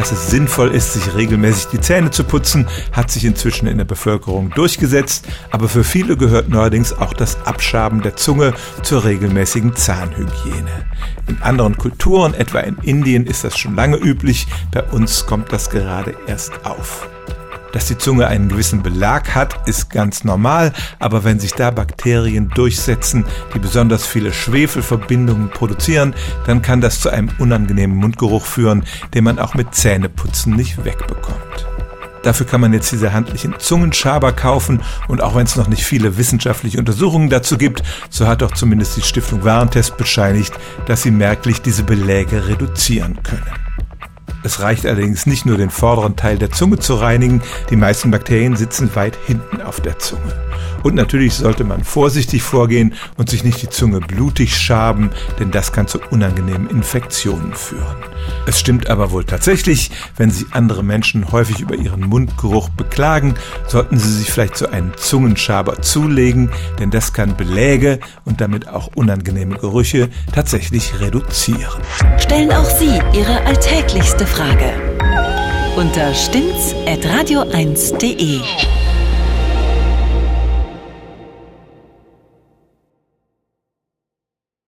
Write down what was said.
dass es sinnvoll ist, sich regelmäßig die Zähne zu putzen, hat sich inzwischen in der Bevölkerung durchgesetzt, aber für viele gehört neuerdings auch das Abschaben der Zunge zur regelmäßigen Zahnhygiene. In anderen Kulturen, etwa in Indien, ist das schon lange üblich, bei uns kommt das gerade erst auf. Dass die Zunge einen gewissen Belag hat, ist ganz normal, aber wenn sich da Bakterien durchsetzen, die besonders viele Schwefelverbindungen produzieren, dann kann das zu einem unangenehmen Mundgeruch führen, den man auch mit Zähneputzen nicht wegbekommt. Dafür kann man jetzt diese handlichen Zungenschaber kaufen und auch wenn es noch nicht viele wissenschaftliche Untersuchungen dazu gibt, so hat doch zumindest die Stiftung Warentest bescheinigt, dass sie merklich diese Beläge reduzieren können. Es reicht allerdings nicht nur den vorderen Teil der Zunge zu reinigen, die meisten Bakterien sitzen weit hinten auf der Zunge. Und natürlich sollte man vorsichtig vorgehen und sich nicht die Zunge blutig schaben, denn das kann zu unangenehmen Infektionen führen. Es stimmt aber wohl tatsächlich, wenn sich andere Menschen häufig über ihren Mundgeruch beklagen, sollten sie sich vielleicht so einen Zungenschaber zulegen, denn das kann Beläge und damit auch unangenehme Gerüche tatsächlich reduzieren. Stellen auch Sie Ihre alltäglichste Frage unter stimmtz.radio1.de.